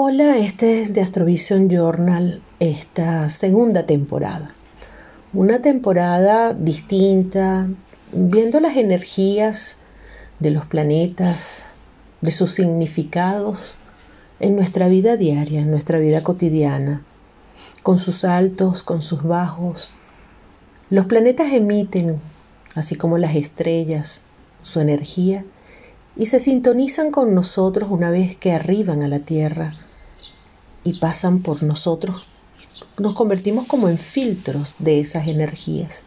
Hola, este es de Astrovision Journal, esta segunda temporada. Una temporada distinta, viendo las energías de los planetas, de sus significados en nuestra vida diaria, en nuestra vida cotidiana, con sus altos, con sus bajos. Los planetas emiten, así como las estrellas, su energía y se sintonizan con nosotros una vez que arriban a la Tierra y pasan por nosotros, nos convertimos como en filtros de esas energías.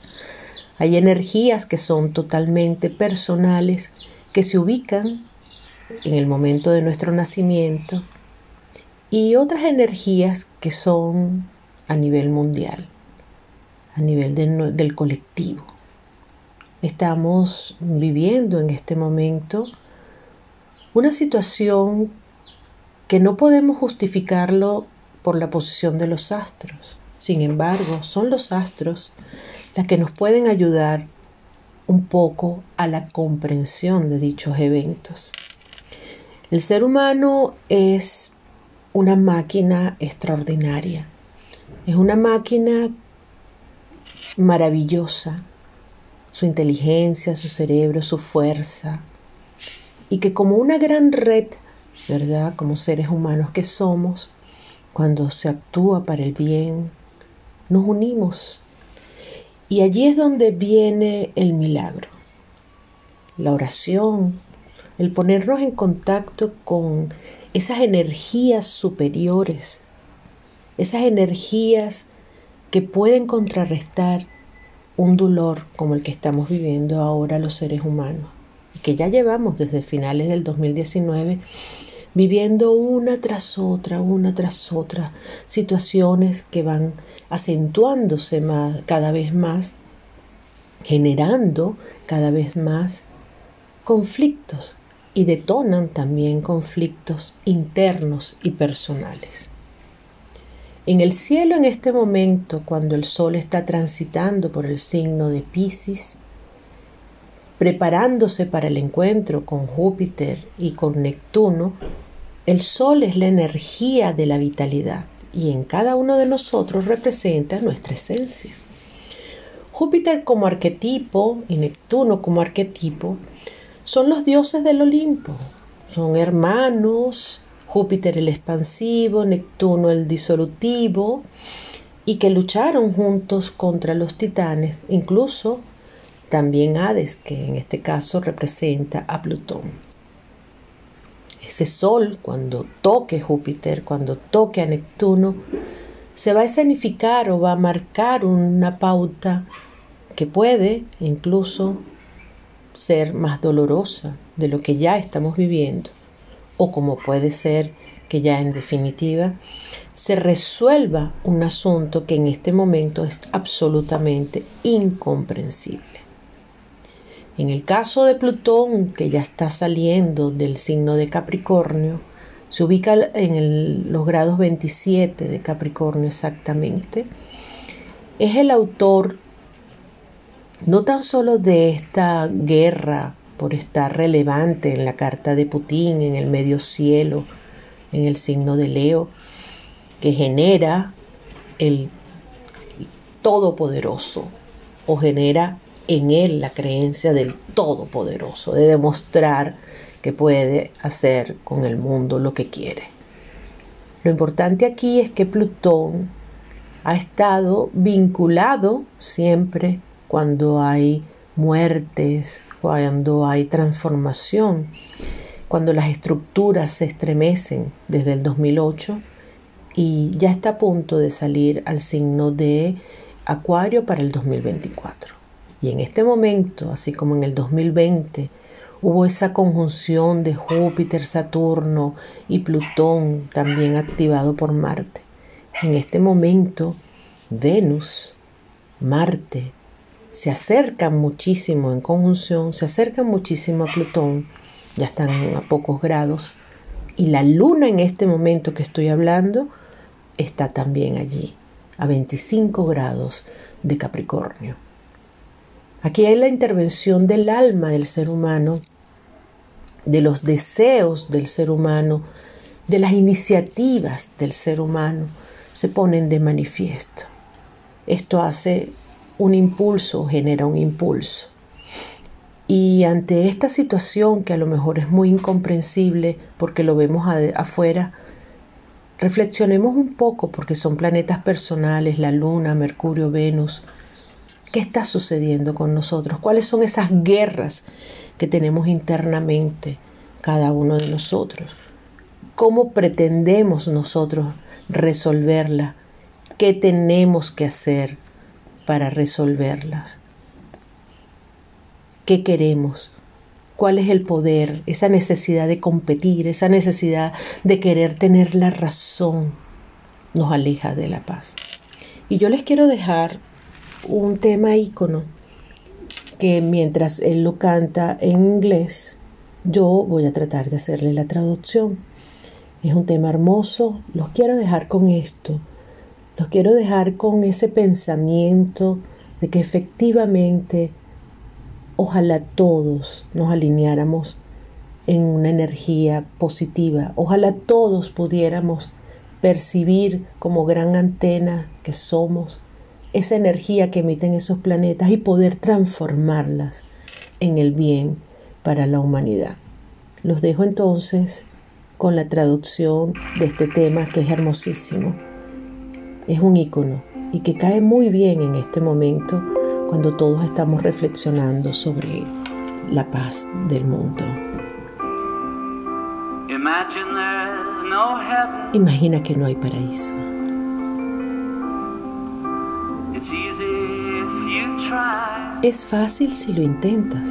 Hay energías que son totalmente personales, que se ubican en el momento de nuestro nacimiento, y otras energías que son a nivel mundial, a nivel del colectivo. Estamos viviendo en este momento una situación que no podemos justificarlo por la posición de los astros. Sin embargo, son los astros las que nos pueden ayudar un poco a la comprensión de dichos eventos. El ser humano es una máquina extraordinaria, es una máquina maravillosa, su inteligencia, su cerebro, su fuerza, y que como una gran red ¿verdad? Como seres humanos que somos, cuando se actúa para el bien, nos unimos. Y allí es donde viene el milagro, la oración, el ponernos en contacto con esas energías superiores, esas energías que pueden contrarrestar un dolor como el que estamos viviendo ahora los seres humanos, que ya llevamos desde finales del 2019 viviendo una tras otra, una tras otra, situaciones que van acentuándose cada vez más, generando cada vez más conflictos y detonan también conflictos internos y personales. En el cielo en este momento, cuando el Sol está transitando por el signo de Pisces, preparándose para el encuentro con Júpiter y con Neptuno, el Sol es la energía de la vitalidad y en cada uno de nosotros representa nuestra esencia. Júpiter como arquetipo y Neptuno como arquetipo son los dioses del Olimpo, son hermanos, Júpiter el expansivo, Neptuno el disolutivo, y que lucharon juntos contra los titanes, incluso también Hades, que en este caso representa a Plutón. Ese sol, cuando toque Júpiter, cuando toque a Neptuno, se va a escenificar o va a marcar una pauta que puede incluso ser más dolorosa de lo que ya estamos viviendo, o como puede ser que ya en definitiva se resuelva un asunto que en este momento es absolutamente incomprensible. En el caso de Plutón, que ya está saliendo del signo de Capricornio, se ubica en los grados 27 de Capricornio exactamente, es el autor no tan solo de esta guerra por estar relevante en la carta de Putin, en el medio cielo, en el signo de Leo, que genera el todopoderoso o genera en él la creencia del Todopoderoso, de demostrar que puede hacer con el mundo lo que quiere. Lo importante aquí es que Plutón ha estado vinculado siempre cuando hay muertes, cuando hay transformación, cuando las estructuras se estremecen desde el 2008 y ya está a punto de salir al signo de Acuario para el 2024. Y en este momento, así como en el 2020, hubo esa conjunción de Júpiter, Saturno y Plutón también activado por Marte. En este momento, Venus, Marte, se acercan muchísimo en conjunción, se acercan muchísimo a Plutón, ya están a pocos grados, y la luna en este momento que estoy hablando está también allí, a 25 grados de Capricornio. Aquí hay la intervención del alma del ser humano, de los deseos del ser humano, de las iniciativas del ser humano se ponen de manifiesto. Esto hace un impulso, genera un impulso. Y ante esta situación que a lo mejor es muy incomprensible porque lo vemos afuera, reflexionemos un poco porque son planetas personales, la Luna, Mercurio, Venus. ¿Qué está sucediendo con nosotros? ¿Cuáles son esas guerras que tenemos internamente cada uno de nosotros? ¿Cómo pretendemos nosotros resolverlas? ¿Qué tenemos que hacer para resolverlas? qué queremos, cuál es el poder, esa necesidad de competir, esa necesidad de querer tener la razón, nos aleja de la paz. Y yo les quiero dejar un tema ícono que mientras él lo canta en inglés, yo voy a tratar de hacerle la traducción. Es un tema hermoso, los quiero dejar con esto, los quiero dejar con ese pensamiento de que efectivamente Ojalá todos nos alineáramos en una energía positiva. Ojalá todos pudiéramos percibir como gran antena que somos esa energía que emiten esos planetas y poder transformarlas en el bien para la humanidad. Los dejo entonces con la traducción de este tema que es hermosísimo. Es un icono y que cae muy bien en este momento cuando todos estamos reflexionando sobre la paz del mundo. Imagina que no hay paraíso. Es fácil si lo intentas.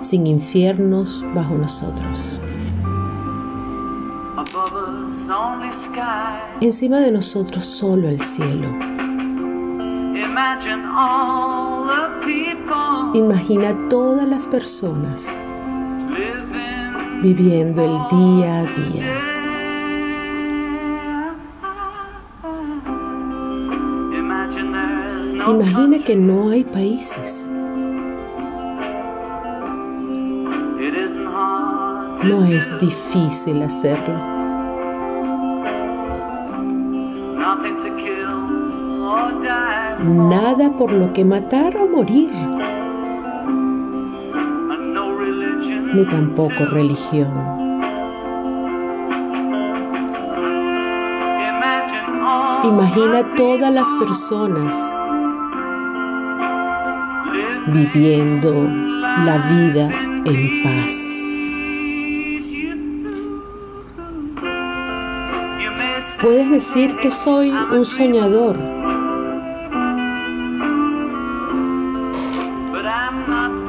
Sin infiernos bajo nosotros. Encima de nosotros solo el cielo. Imagina todas las personas viviendo el día a día. Imagina que no hay países. No es difícil hacerlo. nada por lo que matar o morir, ni tampoco religión. Imagina todas las personas viviendo la vida en paz. Puedes decir que soy un soñador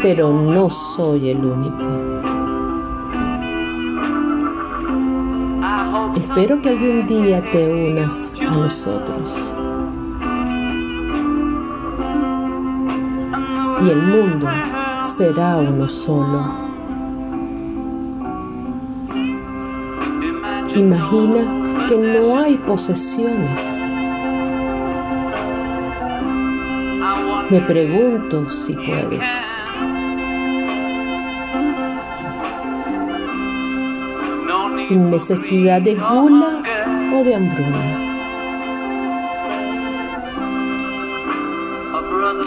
pero no soy el único. Espero que algún día te unas a nosotros. Y el mundo será uno solo. Imagina que no hay posesiones. Me pregunto si puedes. sin necesidad de gula o de hambruna.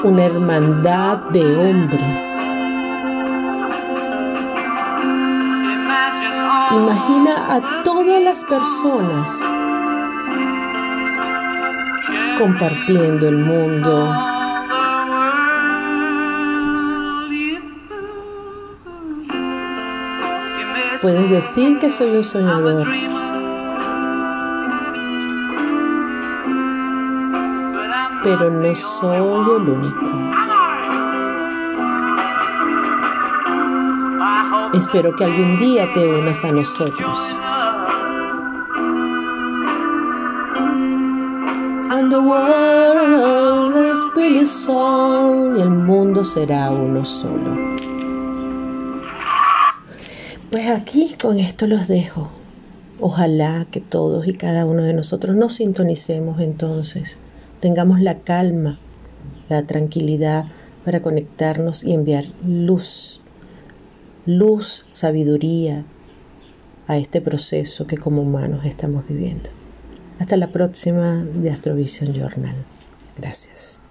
Una hermandad de hombres. Imagina a todas las personas compartiendo el mundo Puedes decir que soy un soñador. Pero no soy el único. Espero que algún día te unas a nosotros. And the world is really y el mundo será uno solo. Pues aquí con esto los dejo. Ojalá que todos y cada uno de nosotros nos sintonicemos entonces, tengamos la calma, la tranquilidad para conectarnos y enviar luz luz, sabiduría a este proceso que como humanos estamos viviendo. Hasta la próxima de Astrovision Journal. Gracias.